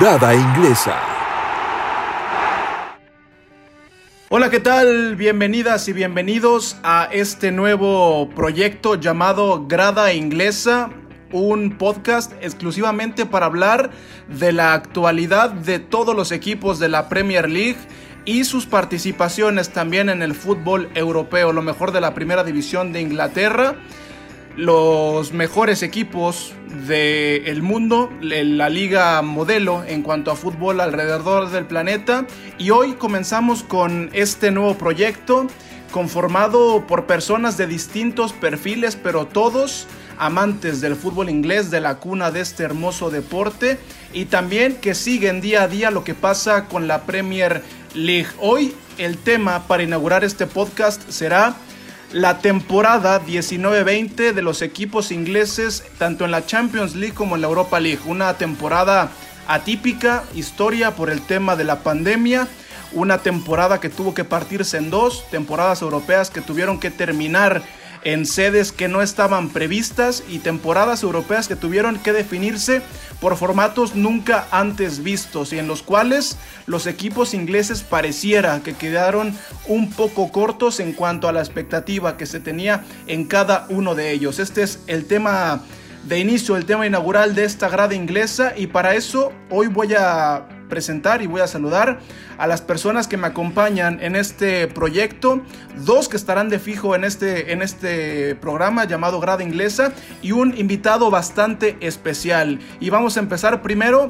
Grada Inglesa. Hola, ¿qué tal? Bienvenidas y bienvenidos a este nuevo proyecto llamado Grada Inglesa, un podcast exclusivamente para hablar de la actualidad de todos los equipos de la Premier League y sus participaciones también en el fútbol europeo, lo mejor de la primera división de Inglaterra, los mejores equipos del mundo, la liga modelo en cuanto a fútbol alrededor del planeta y hoy comenzamos con este nuevo proyecto conformado por personas de distintos perfiles, pero todos amantes del fútbol inglés, de la cuna de este hermoso deporte y también que siguen día a día lo que pasa con la Premier League. Hoy el tema para inaugurar este podcast será la temporada 19-20 de los equipos ingleses, tanto en la Champions League como en la Europa League. Una temporada atípica, historia por el tema de la pandemia. Una temporada que tuvo que partirse en dos, temporadas europeas que tuvieron que terminar en sedes que no estaban previstas y temporadas europeas que tuvieron que definirse por formatos nunca antes vistos y en los cuales los equipos ingleses pareciera que quedaron un poco cortos en cuanto a la expectativa que se tenía en cada uno de ellos. Este es el tema de inicio, el tema inaugural de esta grada inglesa y para eso hoy voy a presentar y voy a saludar a las personas que me acompañan en este proyecto, dos que estarán de fijo en este, en este programa llamado Grada Inglesa y un invitado bastante especial. Y vamos a empezar primero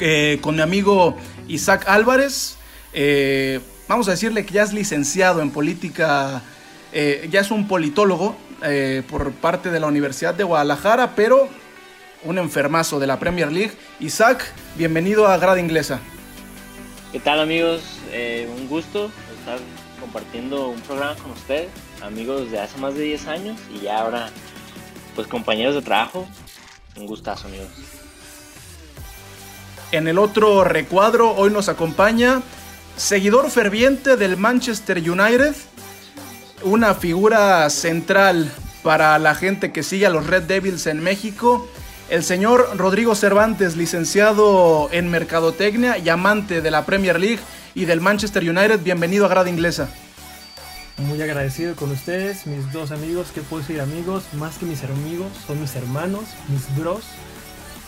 eh, con mi amigo Isaac Álvarez. Eh, vamos a decirle que ya es licenciado en política, eh, ya es un politólogo por parte de la Universidad de Guadalajara, pero un enfermazo de la Premier League. Isaac, bienvenido a Grada Inglesa. ¿Qué tal amigos? Eh, un gusto estar compartiendo un programa con ustedes, amigos de hace más de 10 años y ya ahora pues compañeros de trabajo. Un gustazo amigos. En el otro recuadro hoy nos acompaña seguidor ferviente del Manchester United, una figura central para la gente que sigue a los Red Devils en México el señor Rodrigo Cervantes, licenciado en Mercadotecnia y amante de la Premier League y del Manchester United, bienvenido a Grada Inglesa. Muy agradecido con ustedes, mis dos amigos, que puedo decir amigos, más que mis amigos, son mis hermanos, mis bros.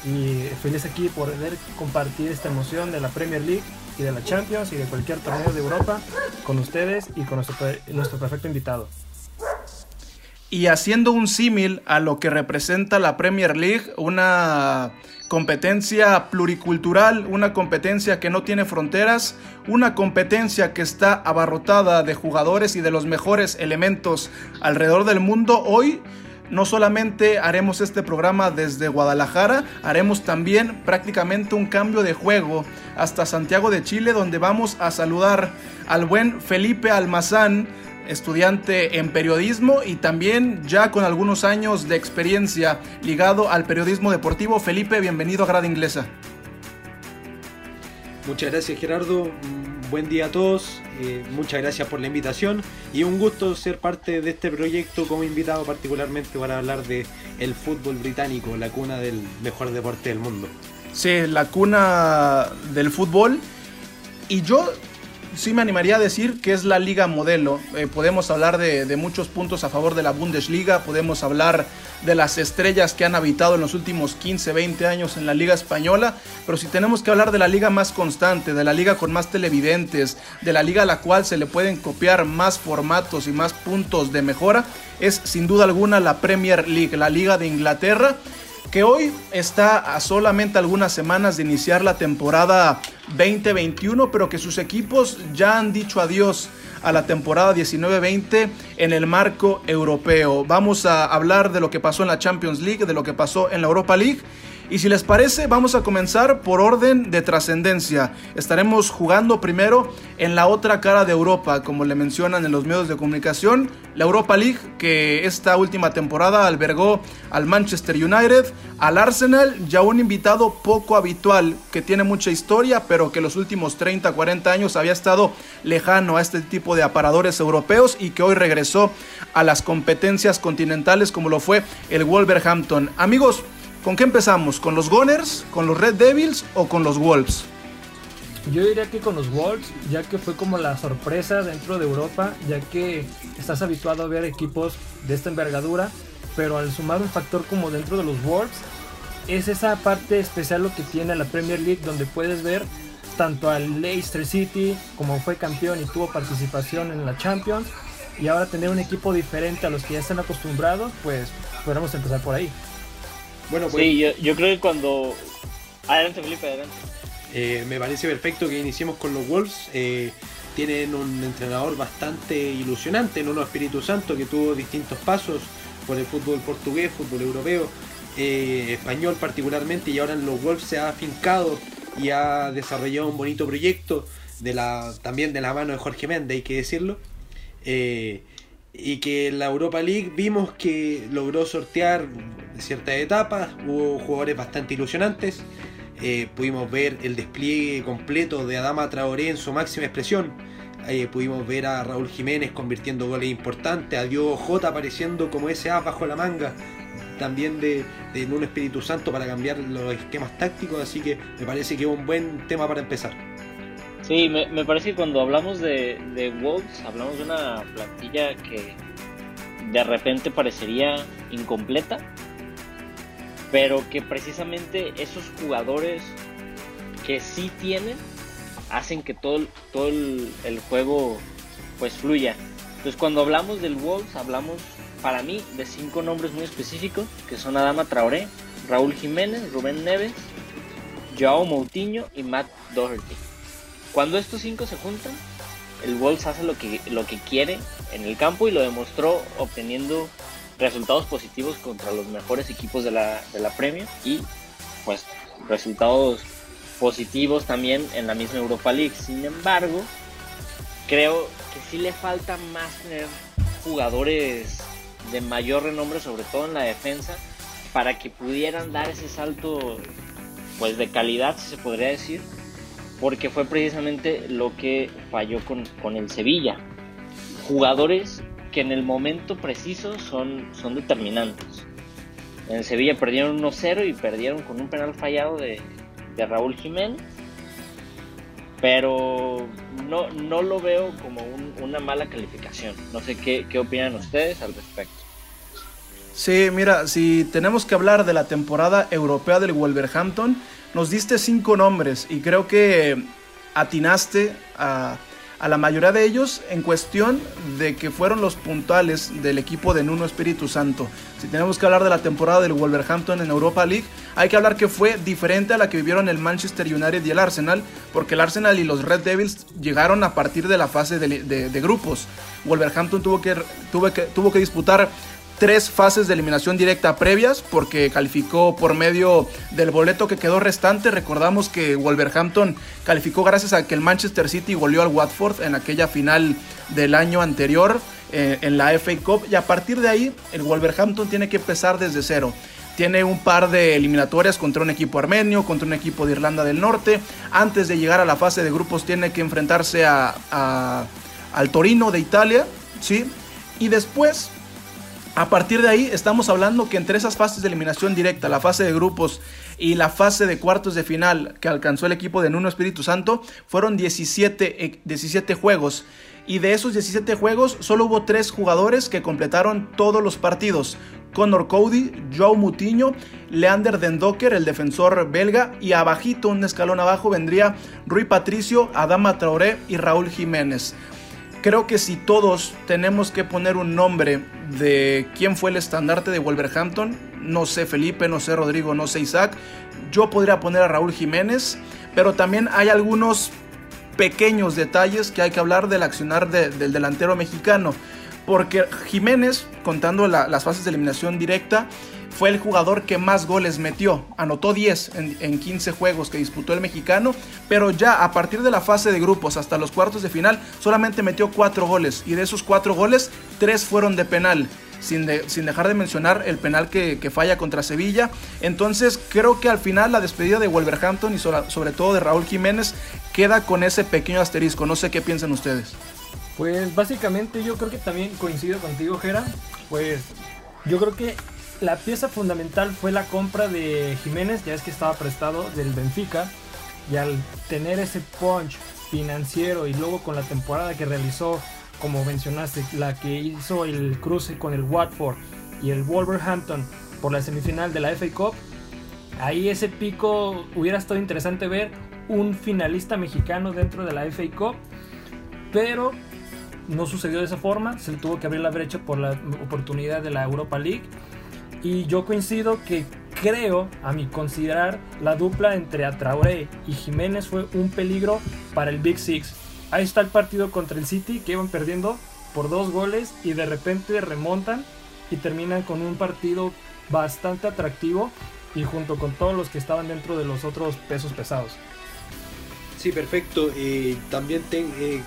Y feliz aquí por poder compartir esta emoción de la Premier League y de la Champions y de cualquier torneo de Europa con ustedes y con nuestro, nuestro perfecto invitado y haciendo un símil a lo que representa la Premier League, una competencia pluricultural, una competencia que no tiene fronteras, una competencia que está abarrotada de jugadores y de los mejores elementos alrededor del mundo, hoy no solamente haremos este programa desde Guadalajara, haremos también prácticamente un cambio de juego hasta Santiago de Chile, donde vamos a saludar al buen Felipe Almazán, estudiante en periodismo y también ya con algunos años de experiencia ligado al periodismo deportivo. Felipe, bienvenido a Grada Inglesa. Muchas gracias Gerardo, buen día a todos, eh, muchas gracias por la invitación y un gusto ser parte de este proyecto como invitado particularmente para hablar de el fútbol británico, la cuna del mejor deporte del mundo. Sí, la cuna del fútbol. Y yo sí me animaría a decir que es la liga modelo. Eh, podemos hablar de, muchos puntos a favor de la Bundesliga, podemos hablar de las estrellas que han habitado en los últimos 15, 20 años en la liga española, pero si tenemos que hablar de la liga más constante, de la liga con más televidentes, de la liga a la cual se le pueden copiar más formatos y más puntos de mejora, es sin duda alguna la Premier League, la liga de Inglaterra que hoy está a solamente algunas semanas de iniciar la temporada 2021, pero que sus equipos ya han dicho adiós a la temporada 19-20 en el marco europeo. Vamos a hablar de lo que pasó en la Champions League, de lo que pasó en la Europa League y si les parece, vamos a comenzar por orden de trascendencia. Estaremos jugando primero en la otra cara de Europa, como le mencionan en los medios de comunicación, la Europa League, que esta última temporada albergó al Manchester United, al Arsenal y a un invitado poco habitual, que tiene mucha historia, pero que los últimos 30, 40 años había estado lejano a este tipo de aparadores europeos y que hoy regresó a las competencias continentales como lo fue el Wolverhampton. Amigos, ¿Con qué empezamos? ¿Con los Gunners, con los Red Devils o con los Wolves? Yo diría que con los Wolves, ya que fue como la sorpresa dentro de Europa, ya que estás habituado a ver equipos de esta envergadura, pero al sumar un factor como dentro de los Wolves, es esa parte especial lo que tiene la Premier League, donde puedes ver tanto al Leicester City, como fue campeón y tuvo participación en la Champions, y ahora tener un equipo diferente a los que ya están acostumbrados, pues podemos empezar por ahí. Bueno, pues. Sí, yo, creo que cuando. Adelante, Felipe, adelante. Eh, me parece perfecto que iniciemos con los Wolves. Eh, tienen un entrenador bastante ilusionante, Nuno Espíritu Santo, que tuvo distintos pasos por el fútbol portugués, fútbol europeo, eh, español particularmente, y ahora en los Wolves se ha afincado y ha desarrollado un bonito proyecto de la, también de la mano de Jorge Méndez, hay que decirlo y que en la Europa League vimos que logró sortear ciertas etapas, hubo jugadores bastante ilusionantes, eh, pudimos ver el despliegue completo de Adama Traoré en su máxima expresión, eh, pudimos ver a Raúl Jiménez convirtiendo goles importantes, a Diogo J apareciendo como ese A bajo la manga, también de, de un Espíritu Santo para cambiar los esquemas tácticos, así que me parece que es un buen tema para empezar. Sí, me, parece que cuando hablamos de, Wolves, hablamos de una plantilla que de repente parecería incompleta, pero que precisamente esos jugadores que sí tienen hacen que todo, todo el, juego pues fluya. Entonces cuando hablamos del Wolves hablamos para mí de cinco nombres muy específicos que son Adama Traoré, Raúl Jiménez, Rubén Neves, Joao Moutinho y Matt Doherty. Cuando estos cinco se juntan, el Wolves hace lo que, lo que quiere en el campo y lo demostró obteniendo resultados positivos contra los mejores equipos de la, de la Premier y pues resultados positivos también en la misma Europa League. Sin embargo, creo que sí le falta más tener jugadores de mayor renombre, sobre todo en la defensa, para que pudieran dar ese salto pues de calidad, si se podría decir, porque fue precisamente lo que falló con, el Sevilla. Jugadores que en el momento preciso son, son determinantes. En Sevilla perdieron 1-0 y perdieron con un penal fallado de, Raúl Jiménez. Pero no, no lo veo como una mala calificación. No sé qué, qué opinan ustedes al respecto. Sí, mira, si tenemos que hablar de la temporada europea del Wolverhampton, nos diste cinco nombres y creo que atinaste a, la mayoría de ellos en cuestión de que fueron los puntuales del equipo de Nuno Espíritu Santo. Si tenemos que hablar de la temporada del Wolverhampton en Europa League, hay que hablar que fue diferente a la que vivieron el Manchester United y el Arsenal, porque el Arsenal y los Red Devils llegaron a partir de la fase de, grupos. Wolverhampton tuvo que, tuvo que, tuvo que disputar tres fases de eliminación directa previas porque calificó por medio del boleto que quedó restante. Recordamos que Wolverhampton calificó gracias a que el Manchester City goleó al Watford en aquella final del año anterior eh, en la FA Cup y a partir de ahí el Wolverhampton tiene que empezar desde cero. Tiene un par de eliminatorias contra un equipo armenio, contra un equipo de Irlanda del Norte. Antes de llegar a la fase de grupos tiene que enfrentarse a, al Torino de Italia, ¿sí? Y después a partir de ahí estamos hablando que entre esas fases de eliminación directa, la fase de grupos y la fase de cuartos de final que alcanzó el equipo de Nuno Espíritu Santo, fueron 17, 17 eh, juegos. Y de esos 17 juegos solo hubo 3 jugadores que completaron todos los partidos. Conor Cody, Joe Mutiño, Leander Dendocker, el defensor belga, y abajito, un escalón abajo, vendría Rui Patricio, Adama Traoré y Raúl Jiménez. Creo que si todos tenemos que poner un nombre de quién fue el estandarte de Wolverhampton, no sé Felipe, no sé Rodrigo, no sé Isaac, yo podría poner a Raúl Jiménez, pero también hay algunos pequeños detalles que hay que hablar del accionar del delantero mexicano, porque Jiménez, contando las fases de eliminación directa, fue el jugador que más goles metió. Anotó 10 en, 15 juegos que disputó el mexicano, pero ya a partir de la fase de grupos hasta los cuartos de final solamente metió 4 goles y de esos 4 goles 3 fueron de penal. Sin, dejar de mencionar el penal que, falla contra Sevilla. Entonces creo que al final la despedida de Wolverhampton y sobre, todo de Raúl Jiménez queda con ese pequeño asterisco. No sé qué piensan ustedes. Pues básicamente yo creo que también coincido contigo, Jera. Pues yo creo que la pieza fundamental fue la compra de Jiménez, ya es que estaba prestado del Benfica, y al tener ese punch financiero y luego con la temporada que realizó, como mencionaste, la que hizo el cruce con el Watford y el Wolverhampton por la semifinal de la FA Cup, ahí ese pico hubiera estado interesante ver un finalista mexicano dentro de la FA Cup, pero no sucedió de esa forma, se tuvo que abrir la brecha por la oportunidad de la Europa League y yo coincido que creo, a mi considerar, la dupla entre Atraoré y Jiménez fue un peligro para el Big Six. Ahí está el partido contra el City que iban perdiendo por dos goles y de repente remontan y terminan con un partido bastante atractivo y junto con todos los que estaban dentro de los otros pesos pesados. Sí, perfecto. Eh, también eh,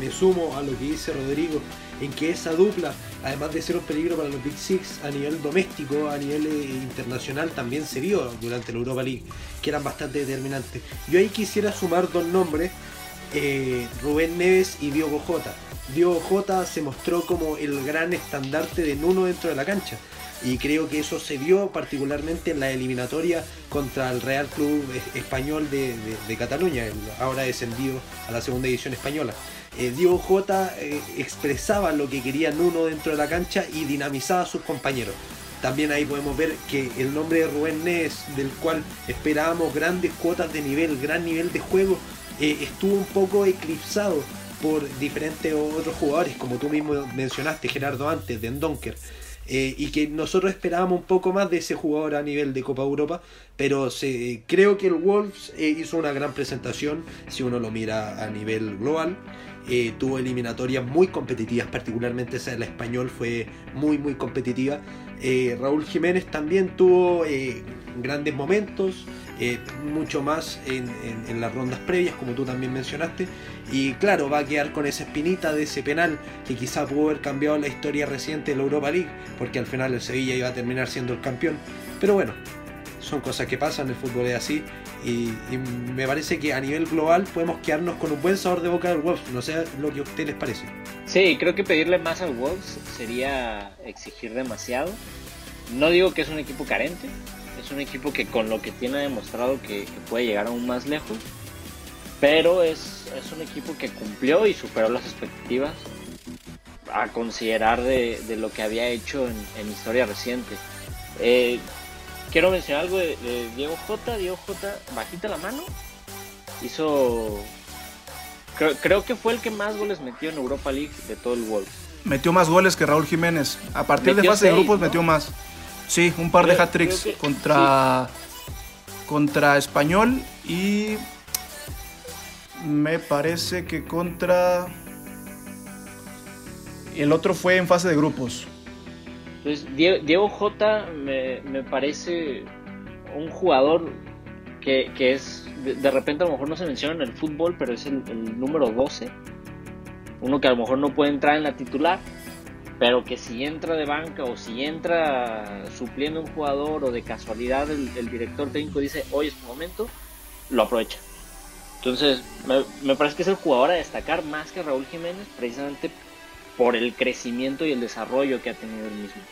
me sumo a lo que dice Rodrigo, en que esa dupla, además de ser un peligro para los Big Six a nivel doméstico, a nivel eh, internacional, también se vio durante la Europa League, que eran bastante determinantes. Yo ahí quisiera sumar dos nombres, Rubén Neves y Diogo Jota. Diogo Jota se mostró como el gran estandarte de Nuno dentro de la cancha y creo que eso se vio particularmente en la eliminatoria contra el Real Club Español de, Cataluña, ahora descendido a la segunda edición española. Eh, Diego Jota eh, expresaba lo que quería Nuno dentro de la cancha y dinamizaba a sus compañeros. También ahí podemos ver que el nombre de Rubén Neves, del cual esperábamos grandes cuotas de nivel, gran nivel de juego, eh, estuvo un poco eclipsado por diferentes otros jugadores, como tú mismo mencionaste, Gerardo antes, de Donker. Eh, y que nosotros esperábamos un poco más de ese jugador a nivel de Copa Europa, pero creo que el Wolves hizo una gran presentación si uno lo mira a nivel global. Eh, tuvo eliminatorias muy competitivas, particularmente esa de la español fue muy muy competitiva. Raúl Jiménez también tuvo grandes momentos, eh, mucho más en, las rondas previas, como tú también mencionaste. Y claro, va a quedar con esa espinita de ese penal que quizá pudo haber cambiado la historia reciente de la Europa League, porque al final el Sevilla iba a terminar siendo el campeón. Pero bueno, son cosas que pasan, el fútbol es así. Y, me parece que a nivel global podemos quedarnos con un buen sabor de boca del Wolves. No sé lo que a ustedes les parece. Sí, creo que pedirle más al Wolves sería exigir demasiado. No digo que es un equipo carente, es un equipo que con lo que tiene demostrado que, puede llegar aún más lejos. Pero es, un equipo que cumplió y superó las expectativas a considerar de, lo que había hecho en, historia reciente. Eh, quiero mencionar algo de, Diego J. Diego J. Bajita la mano. Hizo. Creo, que fue el que más goles metió en Europa League de todo el Wolves. Metió más goles que Raúl Jiménez. A partir de fase de grupos metió más. Sí, un par de hat-tricks contra, contra Español y me parece que contra... El otro fue en fase de grupos. Pues Diego, J me, parece un jugador que, es, de, repente a lo mejor no se menciona en el fútbol, pero es el, número 12. Uno que a lo mejor no puede entrar en la titular, pero que si entra de banca o si entra supliendo un jugador o de casualidad el, director técnico dice hoy es tu momento, lo aprovecha. Entonces, me, parece que es el jugador a destacar más que Raúl Jiménez, precisamente por el crecimiento y el desarrollo que ha tenido el mismo.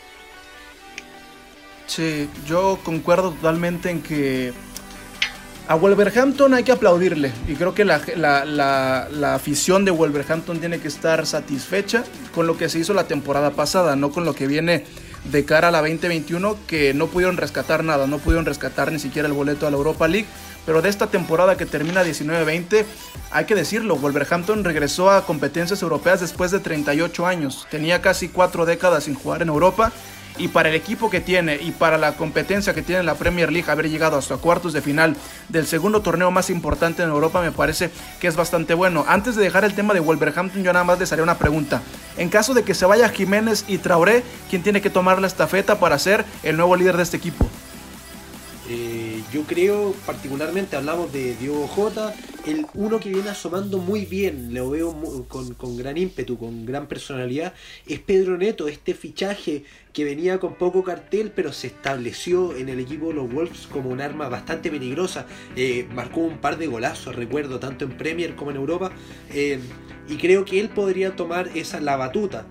Sí, yo concuerdo totalmente en que a Wolverhampton hay que aplaudirle y creo que la, afición de Wolverhampton tiene que estar satisfecha con lo que se hizo la temporada pasada, no con lo que viene de cara a la 2021 que no pudieron rescatar nada, no pudieron rescatar ni siquiera el boleto a la Europa League, pero de esta temporada que termina 19-20, hay que decirlo, Wolverhampton regresó a competencias europeas después de 38 años, tenía casi cuatro décadas sin jugar en Europa y para el equipo que tiene y para la competencia que tiene la Premier League, haber llegado hasta cuartos de final del segundo torneo más importante en Europa me parece que es bastante bueno. Antes de dejar el tema de Wolverhampton, yo nada más les haré una pregunta. En caso de que se vaya Jiménez y Traoré, ¿quién tiene que tomar la estafeta para ser el nuevo líder de este equipo? Eh, yo creo, particularmente hablamos de Diogo Jota, el uno que viene asomando muy bien, lo veo con, gran ímpetu, con gran personalidad, es Pedro Neto, este fichaje que venía con poco cartel, pero se estableció en el equipo de los Wolves como un arma bastante peligrosa. Eh, marcó un par de golazos, recuerdo, tanto en Premier como en Europa, eh, y creo que él podría tomar esa la batuta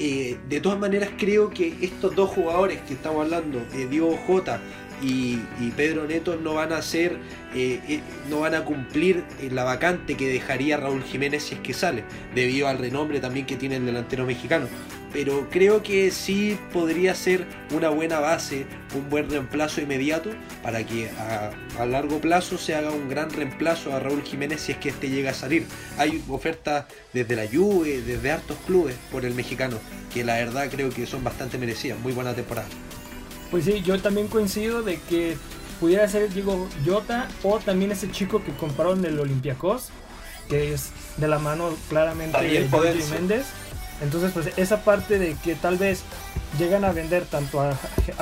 de todas maneras creo que estos dos jugadores que estamos hablando, Diego Jota y, Pedro Neto, no van a ser, eh, no van a cumplir la vacante que dejaría Raúl Jiménez si es que sale, debido al renombre también que tiene el delantero mexicano pero creo que sí podría ser una buena base, un buen reemplazo inmediato para que a, largo plazo se haga un gran reemplazo a Raúl Jiménez si es que este llega a salir. Hay ofertas desde la Juve, desde hartos clubes por el mexicano, que la verdad creo que son bastante merecidas, muy buena temporada. Pues sí, yo también coincido de que pudiera ser Diego Jota o también ese chico que compraron del Olympiacos, que es de la mano claramente de Jorge Méndez. Entonces, pues esa parte de que tal vez llegan a vender tanto a,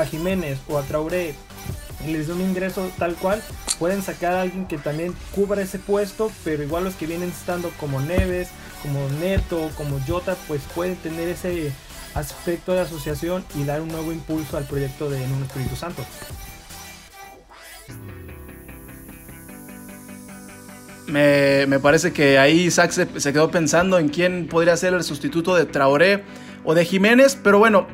Jiménez o a Traoré y les da un ingreso tal cual, pueden sacar a alguien que también cubra ese puesto, pero igual los que vienen estando como Neves, como Neto, como Jota, pues pueden tener ese aspecto de asociación y dar un nuevo impulso al proyecto de un Espíritu Santo. Me, parece que ahí Isaac se, quedó pensando en quién podría ser el sustituto de Traoré o de Jiménez, pero bueno,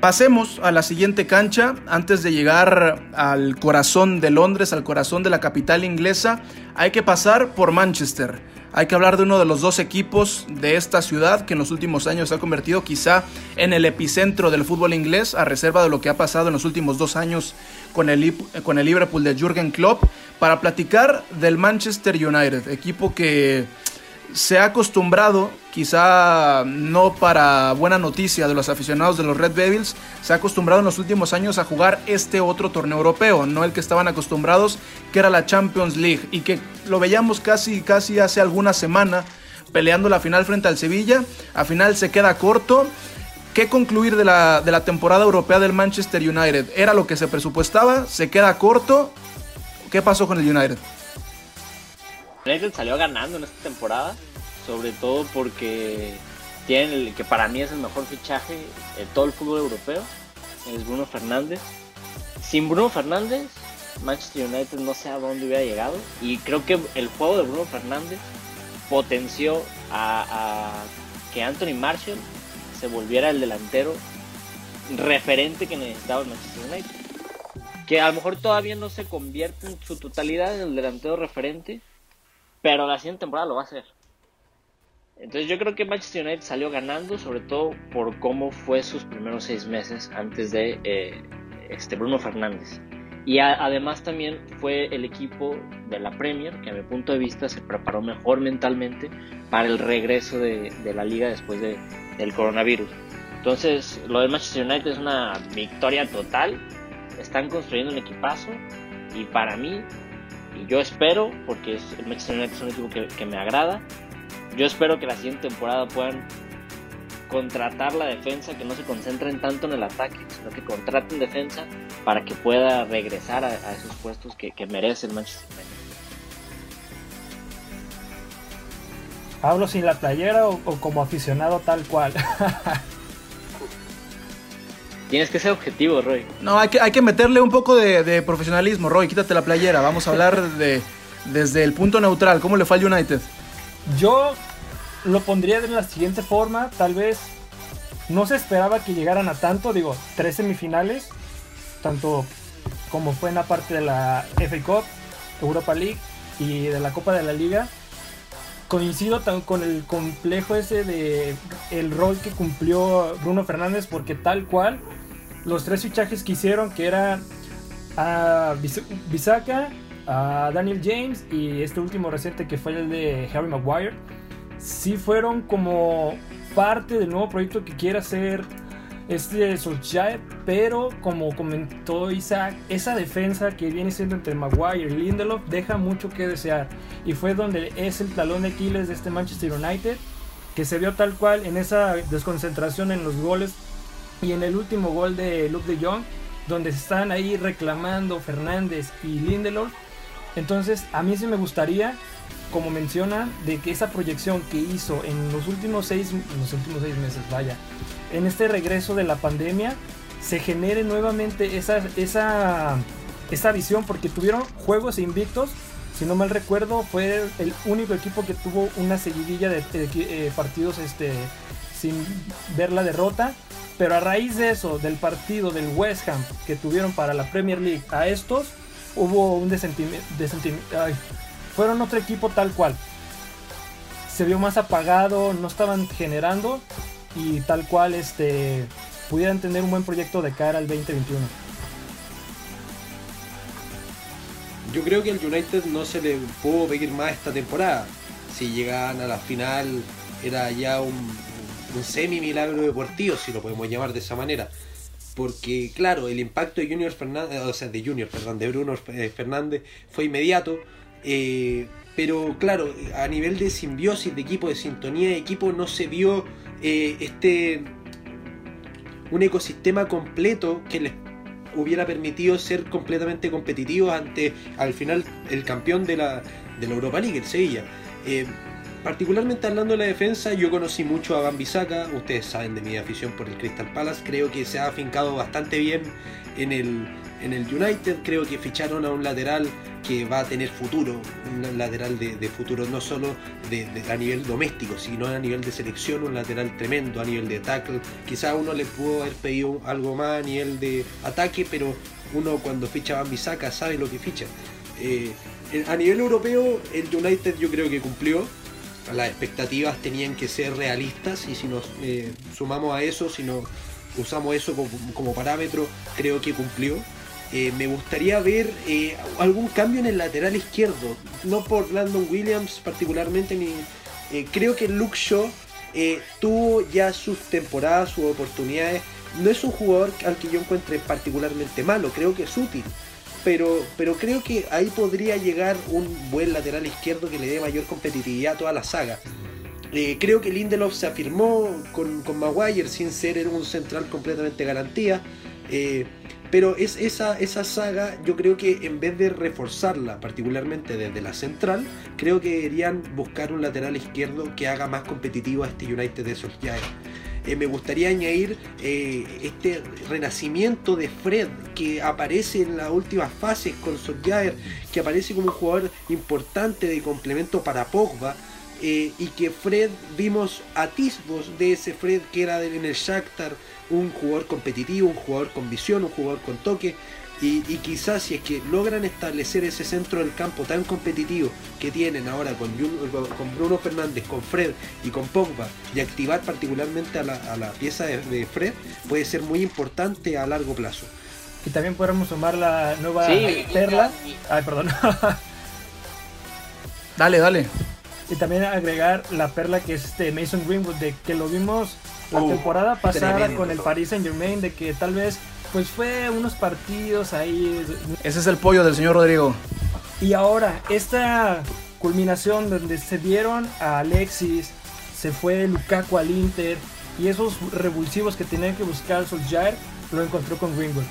pasemos a la siguiente cancha antes de llegar al corazón de Londres, al corazón de la capital inglesa. Hay que pasar por Manchester. Hay que hablar de uno de los dos equipos de esta ciudad que en los últimos años se ha convertido quizá en el epicentro del fútbol inglés, a reserva de lo que ha pasado en los últimos dos años con el, con el Liverpool de Jürgen Klopp. Para platicar del Manchester United, equipo que se ha acostumbrado, quizá no para buena noticia de los aficionados de los Red Devils, se ha acostumbrado en los últimos años a jugar este otro torneo europeo, no el que estaban acostumbrados, que era la Champions League, y que lo veíamos casi, casi hace alguna semana peleando la final frente al Sevilla, a final se queda corto. ¿Qué concluir de la, de la temporada europea del Manchester United? ¿Era lo que se presupuestaba? ¿Se queda corto? ¿Qué pasó con el United? United salió ganando en esta temporada, sobre todo porque tiene el que para mí es el mejor fichaje de todo el fútbol europeo, es Bruno Fernández. Sin Bruno Fernández, Manchester United no sé a dónde hubiera llegado y creo que el juego de Bruno Fernández potenció a, a que Anthony Marshall se volviera el delantero referente que necesitaba el Manchester United que a lo mejor todavía no se convierte en su totalidad en el delantero referente, pero la siguiente temporada lo va a hacer. Entonces yo creo que Manchester United salió ganando, sobre todo por cómo fue sus primeros seis meses antes de eh, este Bruno Fernández. Y además también fue el equipo de la Premier que a mi punto de vista se preparó mejor mentalmente para el regreso de, la liga después de, del coronavirus. Entonces lo de Manchester United es una victoria total están construyendo un equipazo y para mí, yo espero, porque el Manchester United es un equipo que, me agrada, yo espero que la siguiente temporada puedan contratar la defensa, que no se concentren tanto en el ataque, sino que contraten defensa para que pueda regresar a, esos puestos que, merece el Manchester United. ¿Hablo sin la playera o como aficionado tal cual? Tienes que ser objetivo, Roy. No, hay que, hay que meterle un poco de, profesionalismo, Roy. Quítate la playera. Vamos a hablar de, desde el punto neutral. ¿Cómo le fue al United? Yo lo pondría de la siguiente forma. Tal vez no se esperaba que llegaran a tanto. Digo, tres semifinales. Tanto como fue en la parte de la FA Cup, Europa League y de la Copa de la Liga. Coincido con el complejo ese de el rol que cumplió Bruno Fernández porque tal cual los tres fichajes que hicieron, que eran a Bisaca, a Daniel James y este último reciente que fue el de Harry Maguire, sí fueron como parte del nuevo proyecto que quiere hacer este Solskjaer, pero como comentó Isaac, esa defensa que viene siendo entre Maguire y Lindelof deja mucho que desear y fue donde es el talón de Aquiles de este Manchester United que se vio tal cual en esa desconcentración en los goles y en el último gol de Luke de Jong, donde están ahí reclamando Fernández y Lindelof. Entonces, a mí sí me gustaría, como menciona, de que esa proyección que hizo en los últimos seis, los últimos seis meses, vaya, en este regreso de la pandemia, se genere nuevamente esa, esa, esa visión, porque tuvieron juegos invictos. Si no mal recuerdo, fue el único equipo que tuvo una seguidilla de, eh, partidos este, sin ver la derrota. Pero a raíz de eso, del partido del West Ham que tuvieron para la Premier League a estos, hubo un desentimiento. fueron otro equipo tal cual. Se vio más apagado, no estaban generando y tal cual este, pudieran tener un buen proyecto de cara al 2021. Yo creo que el United no se le pudo pedir más esta temporada. Si llegaban a la final era ya un, semi milagro deportivo, si lo podemos llamar de esa manera. Porque claro, el impacto de Junior Fernández, o sea, de Junior, perdón, de Bruno eh, Fernández fue inmediato. Eh, pero claro, a nivel de simbiosis de equipo, de sintonía de equipo, no se vio eh, este un ecosistema completo que les hubiera permitido ser completamente competitivos ante al final el campeón de la, de la Europa League, el Sevilla. Eh, particularmente hablando de la defensa, yo conocí mucho a Bambisaka, ustedes saben de mi afición por el Crystal Palace, creo que se ha afincado bastante bien en el, en el United, creo que ficharon a un lateral que va a tener futuro, un lateral de, futuro no solo a nivel doméstico, sino a nivel de selección, un lateral tremendo, a nivel de tackle. Quizá uno le pudo haber pedido algo más a nivel de ataque, pero uno cuando ficha a saca sabe lo que ficha. Eh, a nivel europeo, el United yo creo que cumplió. Las expectativas tenían que ser realistas y si nos eh, sumamos a eso, si nos usamos eso como parámetro, creo que cumplió. Eh, me gustaría ver eh, algún cambio en el lateral izquierdo. No por Landon Williams particularmente, ni creo que Luke Shaw tuvo ya sus temporadas, sus oportunidades. No es un jugador al que yo encuentre particularmente malo, creo que es útil. Pero, pero creo que ahí podría llegar un buen lateral izquierdo que le dé mayor competitividad a toda la saga. creo que Lindelof se afirmó con, Maguire sin ser un central completamente garantía. Pero es esa, esa saga, yo creo que en vez de reforzarla, particularmente desde la central, creo que deberían buscar un lateral izquierdo que haga más competitivo a este United de Solskjaer. Eh, me gustaría añadir eh, este renacimiento de Fred que aparece en las últimas fases con Solskjaer, que aparece como un jugador importante de complemento para Pogba. Eh, y que Fred vimos atisbos de ese Fred que era en el Shakhtar un jugador competitivo, un jugador con visión, un jugador con toque. Y, quizás si es que logran establecer ese centro del campo tan competitivo que tienen ahora con, con Bruno Fernández, con Fred y con Pogba y activar particularmente a la, pieza de, Fred puede ser muy importante a largo plazo. Y también podemos sumar la nueva perla. Ay, perdón. dale, dale. Y también agregar la perla que es este Mason Greenwood, de que lo vimos la uh, temporada pasada con el Paris Saint Germain de que tal vez pues fue unos partidos ahí. Ese es el pollo del señor Rodrigo. Y ahora, esta culminación donde se dieron a Alexis, se fue Lukaku al Inter y esos revulsivos que tenían que buscar Solskjaer, lo encontró con Greenwood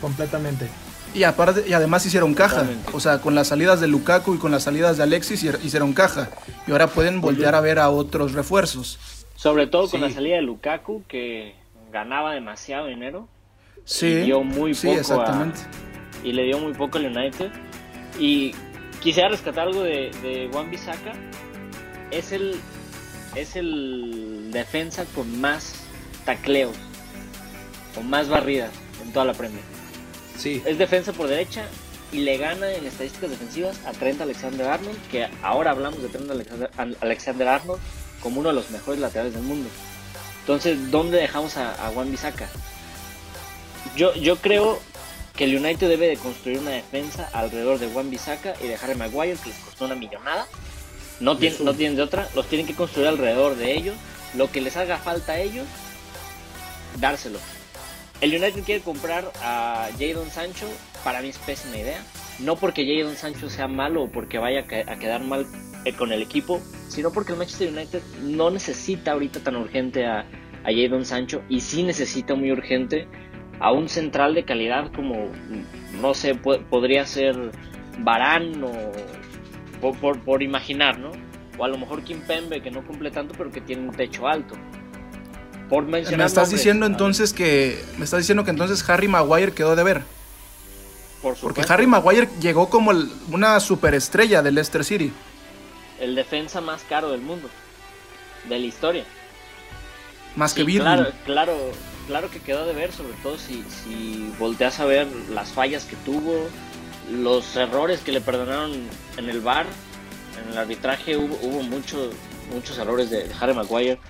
completamente. Y aparte y además hicieron caja, o sea, con las salidas de Lukaku y con las salidas de Alexis hicieron caja y ahora pueden volver a ver a otros refuerzos. Sobre todo con la salida de Lukaku, que ganaba demasiado dinero. Sí, y dio muy poco exactamente. y le dio muy poco al United. Y quisiera rescatar algo de, de Juan Bisaca. Es el, es el defensa con más tacleos, con más barridas en toda la Premier. Sí. Es defensa por derecha y le gana en estadísticas defensivas a Trent Alexander Arnold, que ahora hablamos de Trent Alexander Arnold como uno de los mejores laterales del mundo. Entonces, ¿dónde dejamos a, Juan Bisaca? Yo, yo creo que el United debe de construir una defensa alrededor de Juan Bisaca y de Harry Maguire, que les costó una millonada. No, tienen, no tienen de otra, los tienen que construir alrededor de ellos. Lo que les haga falta a ellos, dárselo. El United quiere comprar a Jadon Sancho, para mí es pésima idea. No porque Jadon Sancho sea malo o porque vaya a quedar mal eh, con el equipo, sino porque el Manchester United no necesita ahorita tan urgente a, a Jadon Sancho y sí necesita muy urgente a un central de calidad como, no sé, podría ser Barán o por, imaginar, ¿no? O a lo mejor Kim Pembe que no cumple tanto pero que tiene un techo alto. Por mencionar me estás diciendo entonces que me estás diciendo que entonces Harry Maguire quedó de ver. Por Porque Harry Maguire llegó como una superestrella del Leicester City el defensa más caro del mundo, de la historia. más que Virgil. Claro, claro, claro que quedó de ver, sobre todo si, si volteas a ver las fallas que tuvo, los errores que le perdonaron en el bar, en el arbitraje hubo, muchos errores de, Harry Maguire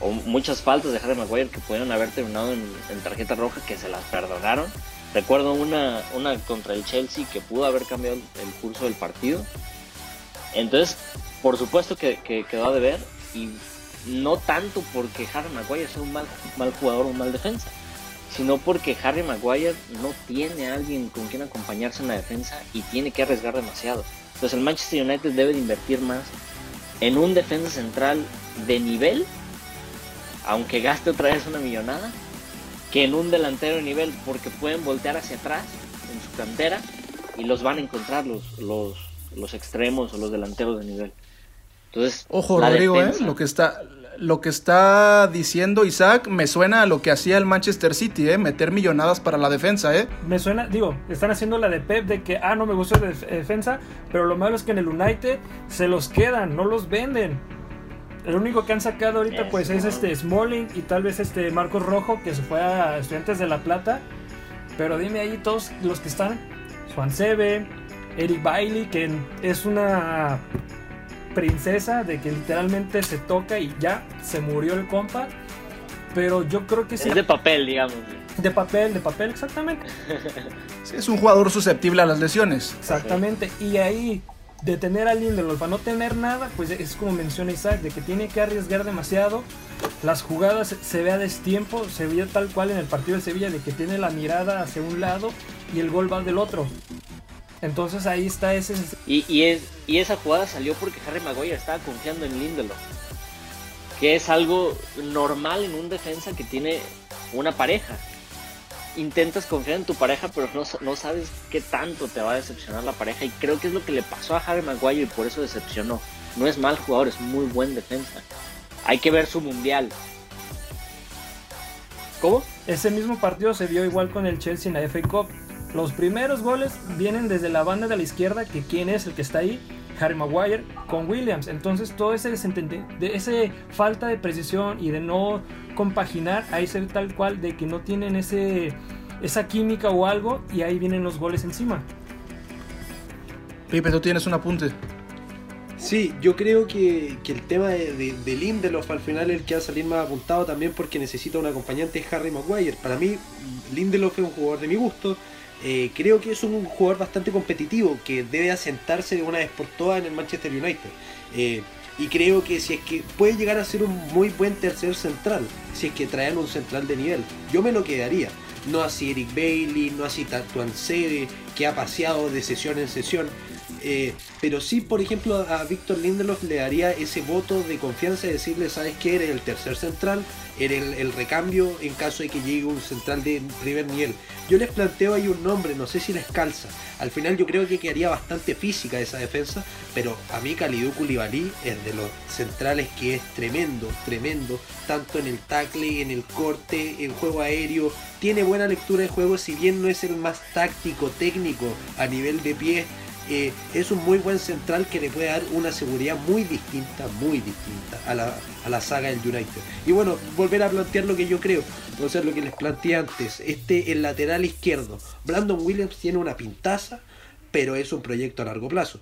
o muchas faltas de Harry Maguire que pudieron haber terminado en, tarjeta roja que se las perdonaron. Recuerdo una, una contra el Chelsea que pudo haber cambiado el, curso del partido. Entonces, por supuesto que, quedó de ver y no tanto porque Harry Maguire sea un mal, jugador o un mal defensa, sino porque Harry Maguire no tiene a alguien con quien acompañarse en la defensa y tiene que arriesgar demasiado. Entonces el Manchester United debe de invertir más en un defensa central de nivel, aunque gaste otra vez una millonada, que en un delantero de nivel, porque pueden voltear hacia atrás en su cantera y los van a encontrar los, los, los extremos o los delanteros de nivel. Entonces, ojo, Rodrigo, ¿eh? lo que está lo que está diciendo Isaac me suena a lo que hacía el Manchester City, ¿eh? meter millonadas para la defensa. ¿eh? Me suena, digo, están haciendo la de Pep de que, ah, no me gusta la defensa, pero lo malo es que en el United se los quedan, no los venden. El único que han sacado ahorita pues es este Smalling y tal vez este Marcos Rojo que se fue a Estudiantes de La Plata. Pero dime ahí todos los que están. Juan Sebe, Eric Bailey, que es una princesa de que literalmente se toca y ya se murió el compa. Pero yo creo que sí. Es de papel, digamos. De papel, de papel, exactamente. es un jugador susceptible a las lesiones. Exactamente. Y ahí, de tener a Lindelof para no tener nada, pues es como menciona Isaac, de que tiene que arriesgar demasiado. Las jugadas se ve a destiempo, se ve tal cual en el partido de Sevilla, de que tiene la mirada hacia un lado y el gol va del otro. Entonces ahí está ese. Y, y, es, y esa jugada salió porque Harry Maguire estaba confiando en Lindelof. Que es algo normal en un defensa que tiene una pareja. Intentas confiar en tu pareja, pero no, no sabes qué tanto te va a decepcionar la pareja. Y creo que es lo que le pasó a Harry Maguire y por eso decepcionó. No es mal jugador, es muy buen defensa. Hay que ver su mundial. ¿Cómo? Ese mismo partido se vio igual con el Chelsea en la FA Cup los primeros goles vienen desde la banda de la izquierda, que quién es el que está ahí, Harry Maguire con Williams. Entonces todo ese de ese falta de precisión y de no compaginar, ahí se ve tal cual de que no tienen ese esa química o algo y ahí vienen los goles encima. Pipe, tú tienes un apunte. Sí, yo creo que, el tema de, de, Lindelof al final es el que va a salir más apuntado también porque necesita un acompañante Harry Maguire. Para mí, Lindelof es un jugador de mi gusto, eh, creo que es un jugador bastante competitivo que debe asentarse de una vez por todas en el Manchester United. Eh, y creo que si es que puede llegar a ser un muy buen tercer central, si es que traen un central de nivel, yo me lo quedaría. No así Eric Bailey, no así Tatuan Sede, que ha paseado de sesión en sesión. Eh, pero sí, por ejemplo, a Víctor Lindelof le daría ese voto de confianza y decirle, ¿sabes qué? Eres el tercer central, eres el, recambio en caso de que llegue un central de primer nivel. Yo les planteo ahí un nombre, no sé si les calza. Al final yo creo que quedaría bastante física esa defensa, pero a mí Kalidou Koulibaly es de los centrales que es tremendo, tremendo, tanto en el tackle, en el corte, en juego aéreo, tiene buena lectura de juego, si bien no es el más táctico, técnico a nivel de pie, eh, es un muy buen central que le puede dar una seguridad muy distinta, muy distinta a la, a la saga del United. Y bueno, volver a plantear lo que yo creo, o sea, lo que les planteé antes, este el lateral izquierdo. Brandon Williams tiene una pintaza, pero es un proyecto a largo plazo.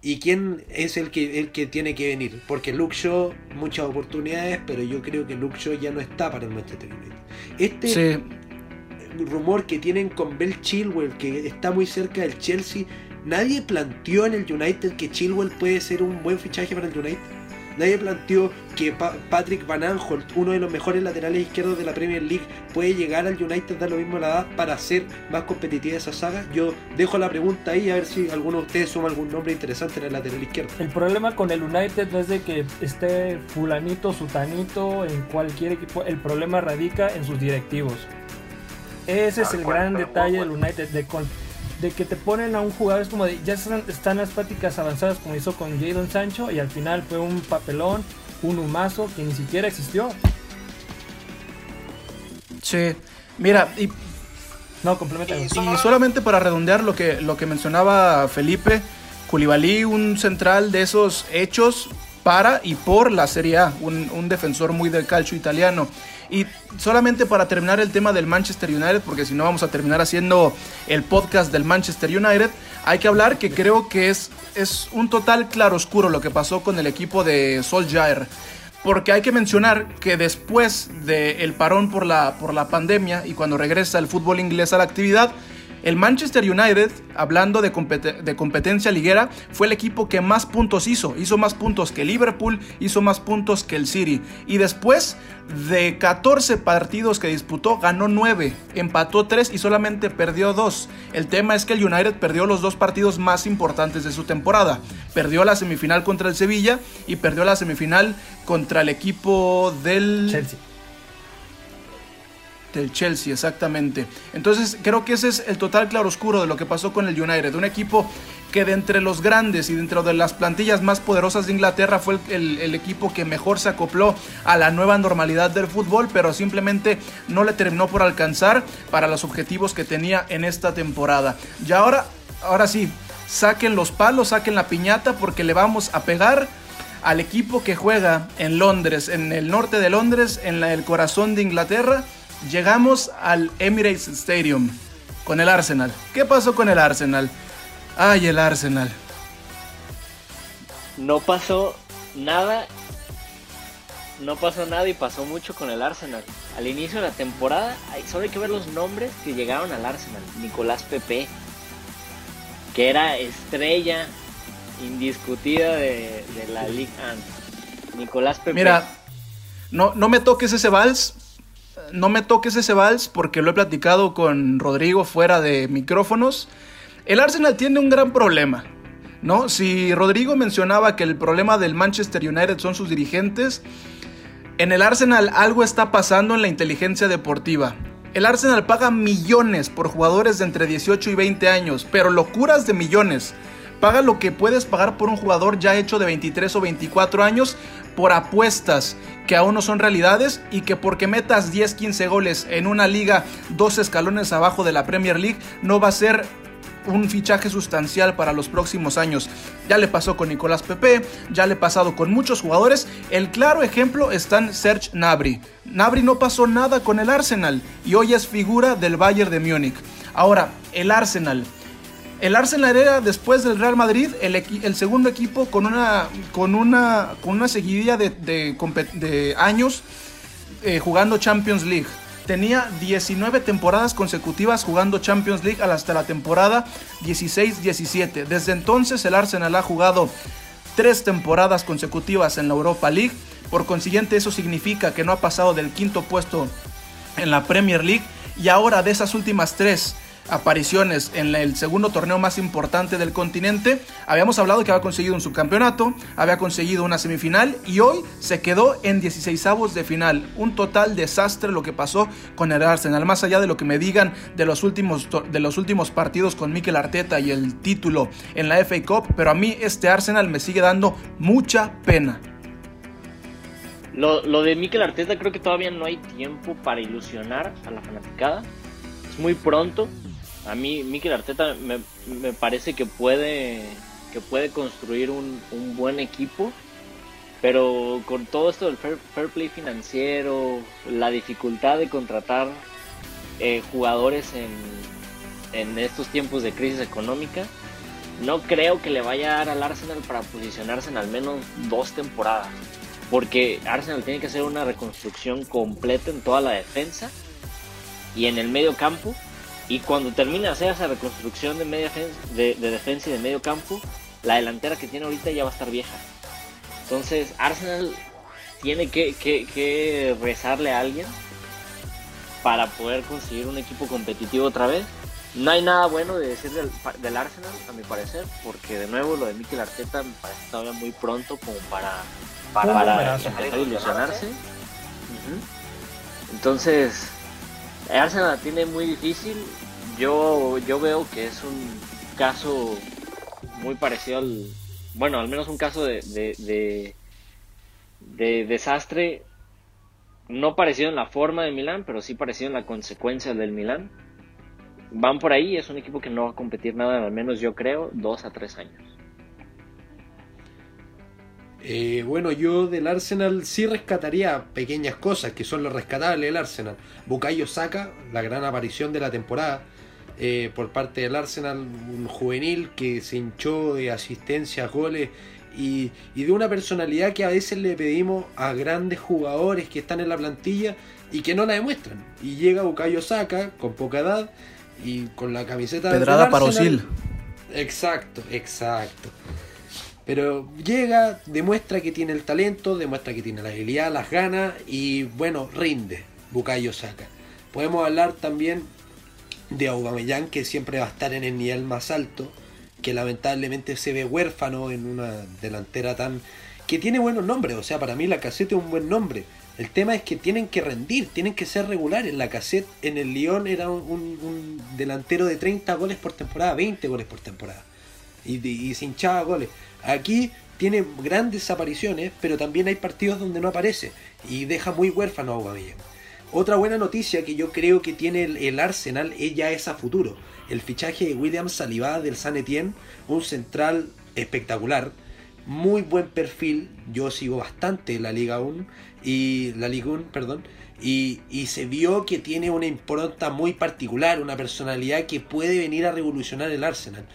¿Y quién es el que, el que tiene que venir? Porque Luke Shaw, muchas oportunidades, pero yo creo que Luke Shaw ya no está para el Manchester United. Este rumor que tienen con Bell Chilwell, que está muy cerca del Chelsea, Nadie planteó en el United que Chilwell puede ser un buen fichaje para el United. Nadie planteó que Patrick Van Aanholt, uno de los mejores laterales izquierdos de la Premier League, puede llegar al United, dar lo mismo a la edad para ser más competitiva esa saga. Yo dejo la pregunta ahí a ver si alguno de ustedes suma algún nombre interesante en el lateral izquierdo. El problema con el United no es de que esté fulanito, sutanito en cualquier equipo. El problema radica en sus directivos. Ese es el gran detalle del United de con de que te ponen a un jugador, es como de ya están, las prácticas avanzadas como hizo con Jadon Sancho y al final fue un papelón, un humazo que ni siquiera existió. Sí, mira, y, no, complementa. Y, solamente para redondear lo que, lo que mencionaba Felipe, Culibalí, un central de esos hechos para y por la Serie A, un, un defensor muy del calcio italiano. Y solamente para terminar el tema del Manchester United, porque si no vamos a terminar haciendo el podcast del Manchester United, hay que hablar que creo que es, es un total claroscuro lo que pasó con el equipo de Solskjaer. Porque hay que mencionar que después del parón por la, por la pandemia y cuando regresa el fútbol inglés a la actividad, el Manchester United, hablando de, competencia liguera, fue el equipo que más puntos hizo. Hizo más puntos que Liverpool, hizo más puntos que el City. Y después de 14 partidos que disputó, ganó 9, empató 3 y solamente perdió 2. El tema es que el United perdió los dos partidos más importantes de su temporada. Perdió la semifinal contra el Sevilla y perdió la semifinal contra el equipo del Chelsea. Del Chelsea, exactamente. Entonces creo que ese es el total claroscuro de lo que pasó con el United. Un equipo que de entre los grandes y dentro de las plantillas más poderosas de Inglaterra fue el, equipo que mejor se acopló a la nueva normalidad del fútbol, pero simplemente no le terminó por alcanzar para los objetivos que tenía en esta temporada. Y ahora, ahora sí, saquen los palos, saquen la piñata porque le vamos a pegar al equipo que juega en Londres, en el norte de Londres, en el corazón de Inglaterra llegamos al Emirates Stadium con el Arsenal. ¿Qué pasó con el Arsenal? Ay, el Arsenal. No pasó nada. No pasó nada y pasó mucho con el Arsenal. Al inicio de la temporada, solo hay que ver los nombres que llegaron al Arsenal. Nicolás Pepe, que era estrella indiscutida de, la Liga Nicolás Pepe. Mira, no, no me toques ese vals no me toques ese vals porque lo he platicado con Rodrigo fuera de micrófonos. El Arsenal tiene un gran problema, ¿no? Si Rodrigo mencionaba que el problema del Manchester United son sus dirigentes, en el Arsenal algo está pasando en la inteligencia deportiva. El Arsenal paga millones por jugadores de entre 18 y 20 años, pero locuras de millones. Paga lo que puedes pagar por un jugador ya hecho de 23 o 24 años por apuestas que aún no son realidades y que porque metas 10, 15 goles en una liga dos escalones abajo de la Premier League no va a ser un fichaje sustancial para los próximos años. Ya le pasó con Nicolás Pepe, ya le ha pasado con muchos jugadores. El claro ejemplo está en Serge Nabri. Nabri no pasó nada con el Arsenal y hoy es figura del Bayern de Múnich. Ahora, el Arsenal el Arsenal era después del Real Madrid el, segundo equipo con una, con una, con una seguidilla de, años eh, jugando Champions League. Tenía 19 temporadas consecutivas jugando Champions League hasta la temporada 16-17. Desde entonces el Arsenal ha jugado tres temporadas consecutivas en la Europa League. Por consiguiente eso significa que no ha pasado del quinto puesto en la Premier League. Y ahora de esas últimas tres apariciones en el segundo torneo más importante del continente. Habíamos hablado que había conseguido un subcampeonato, había conseguido una semifinal y hoy se quedó en 16 avos de final. Un total desastre lo que pasó con el Arsenal. Más allá de lo que me digan de los últimos, de los últimos partidos con Mikel Arteta y el título en la FA Cup, pero a mí este Arsenal me sigue dando mucha pena. Lo, lo de Mikel Arteta creo que todavía no hay tiempo para ilusionar a la fanaticada. Es muy pronto a mí Mikel Arteta me, me, parece que puede que puede construir un, buen equipo pero con todo esto del fair, play financiero la dificultad de contratar eh, jugadores en, en estos tiempos de crisis económica no creo que le vaya a dar al Arsenal para posicionarse en al menos dos temporadas porque Arsenal tiene que hacer una reconstrucción completa en toda la defensa y en el medio campo y cuando termine de hacer esa reconstrucción de, media de, defensa y de medio campo, la delantera que tiene ahorita ya va a estar vieja. Entonces Arsenal tiene que, rezarle a alguien para poder conseguir un equipo competitivo otra vez. No hay nada bueno de decir del, Arsenal, a mi parecer, porque de nuevo lo de Mikel Arteta me parece todavía muy pronto como para, para, empezar a ilusionarse. Entonces, Arsenal la tiene muy difícil. Yo, yo veo que es un caso muy parecido al. Bueno, al menos un caso de, de, de, desastre. No parecido en la forma de Milán, pero sí parecido en la consecuencia del Milán. Van por ahí, es un equipo que no va a competir nada, al menos yo creo, dos a tres años. Eh, bueno, yo del Arsenal sí rescataría pequeñas cosas que son lo rescatable del Arsenal. Bukayo Saka, la gran aparición de la temporada eh, por parte del Arsenal, un juvenil que se hinchó de asistencia, goles y, y, de una personalidad que a veces le pedimos a grandes jugadores que están en la plantilla y que no la demuestran. Y llega Bukayo Saka con poca edad y con la camiseta Pedrada de para Osil. Exacto, exacto. Pero llega, demuestra que tiene el talento, demuestra que tiene la habilidad, las ganas y bueno, rinde Bukayo Saka. Podemos hablar también de Aubameyang que siempre va a estar en el nivel más alto, que lamentablemente se ve huérfano en una delantera tan que tiene buenos nombres, o sea, para mí la caseta es un buen nombre. El tema es que tienen que rendir, tienen que ser regulares. La cassette en el Lyon era un, delantero de 30 goles por temporada, 20 goles por temporada. Y, y se hinchaba goles. Aquí tiene grandes apariciones, pero también hay partidos donde no aparece y deja muy huérfano a Aubameyang. Otra buena noticia que yo creo que tiene el, Arsenal es ya es a futuro. El fichaje de William Saliba del San Etienne, un central espectacular, muy buen perfil. Yo sigo bastante la Liga 1 y la Liga 1, perdón, y, y, se vio que tiene una impronta muy particular, una personalidad que puede venir a revolucionar el Arsenal.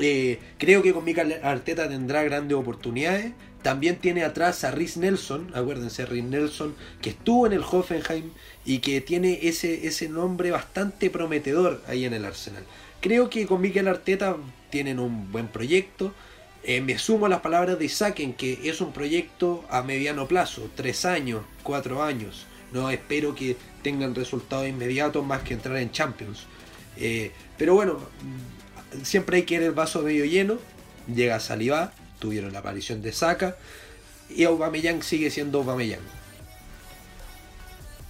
Eh, creo que con Mikel Arteta tendrá grandes oportunidades. También tiene atrás a Rhys Nelson, acuérdense, Rhys Nelson, que estuvo en el Hoffenheim y que tiene ese, ese nombre bastante prometedor ahí en el Arsenal. Creo que con Mikel Arteta tienen un buen proyecto. Eh, me sumo a las palabras de Isaac en que es un proyecto a mediano plazo, tres años, cuatro años. No espero que tengan resultados inmediatos más que entrar en Champions. Eh, pero bueno, siempre hay que ir el vaso medio lleno. Llega Saliba, tuvieron la aparición de Saka y Aubameyang sigue siendo Aubameyang.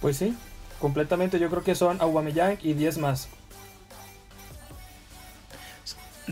Pues sí, completamente yo creo que son Aubameyang y 10 más.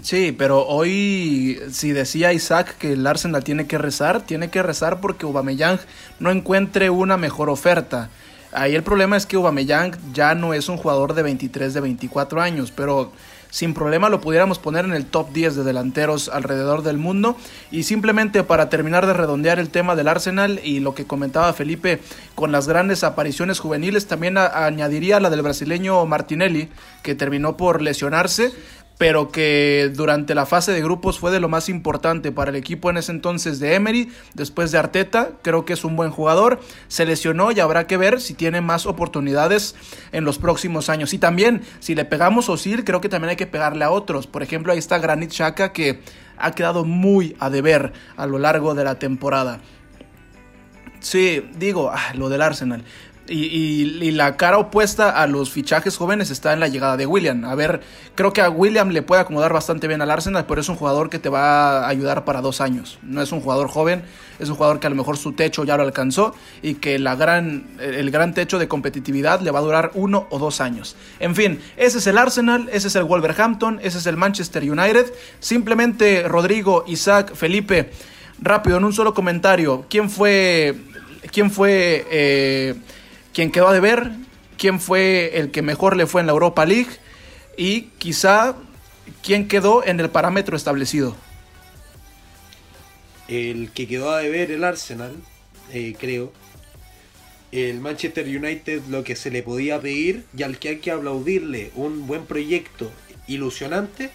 Sí, pero hoy si decía Isaac que el Arsenal tiene que rezar, tiene que rezar porque Aubameyang no encuentre una mejor oferta. Ahí el problema es que Aubameyang ya no es un jugador de 23, de 24 años, pero sin problema lo pudiéramos poner en el top 10 de delanteros alrededor del mundo. Y simplemente para terminar de redondear el tema del Arsenal y lo que comentaba Felipe con las grandes apariciones juveniles, también añadiría la del brasileño Martinelli, que terminó por lesionarse pero que durante la fase de grupos fue de lo más importante para el equipo en ese entonces de Emery, después de Arteta, creo que es un buen jugador, se lesionó y habrá que ver si tiene más oportunidades en los próximos años. Y también, si le pegamos Osil, creo que también hay que pegarle a otros, por ejemplo, ahí está Granit Xhaka que ha quedado muy a deber a lo largo de la temporada. Sí, digo, ah, lo del Arsenal. Y, y, y, la cara opuesta a los fichajes jóvenes está en la llegada de William. A ver, creo que a William le puede acomodar bastante bien al Arsenal, pero es un jugador que te va a ayudar para dos años. No es un jugador joven, es un jugador que a lo mejor su techo ya lo alcanzó y que la gran, el gran techo de competitividad le va a durar uno o dos años. En fin, ese es el Arsenal, ese es el Wolverhampton, ese es el Manchester United. Simplemente Rodrigo, Isaac, Felipe, rápido, en un solo comentario, ¿quién fue... ¿Quién fue... Eh, quién quedó a deber, quién fue el que mejor le fue en la Europa League y quizá quién quedó en el parámetro establecido. El que quedó a deber el Arsenal, eh, creo. El Manchester United lo que se le podía pedir y al que hay que aplaudirle un buen proyecto ilusionante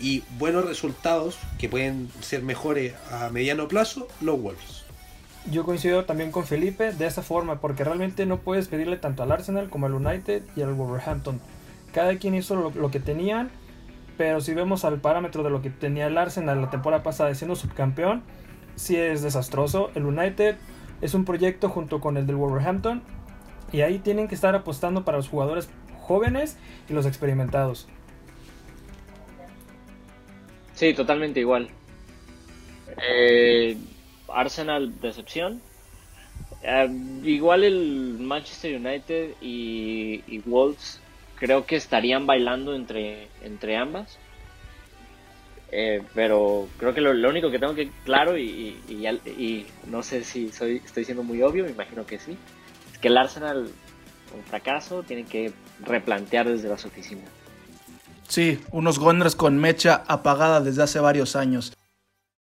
y buenos resultados que pueden ser mejores a mediano plazo, los Wolves. Yo coincido también con Felipe de esa forma, porque realmente no puedes pedirle tanto al Arsenal como al United y al Wolverhampton. Cada quien hizo lo, lo, que tenían, pero si vemos al parámetro de lo que tenía el Arsenal la temporada pasada siendo subcampeón, sí es desastroso. El United es un proyecto junto con el del Wolverhampton, y ahí tienen que estar apostando para los jugadores jóvenes y los experimentados. Sí, totalmente igual. Eh, Arsenal decepción. Uh, igual el Manchester United y, Wolves creo que estarían bailando entre, entre ambas. Eh, pero creo que lo, lo, único que tengo que claro y, no sé si soy, estoy siendo muy obvio, me imagino que sí, es que el Arsenal, un fracaso, tiene que replantear desde las oficinas. Sí, unos Gunners con mecha apagada desde hace varios años.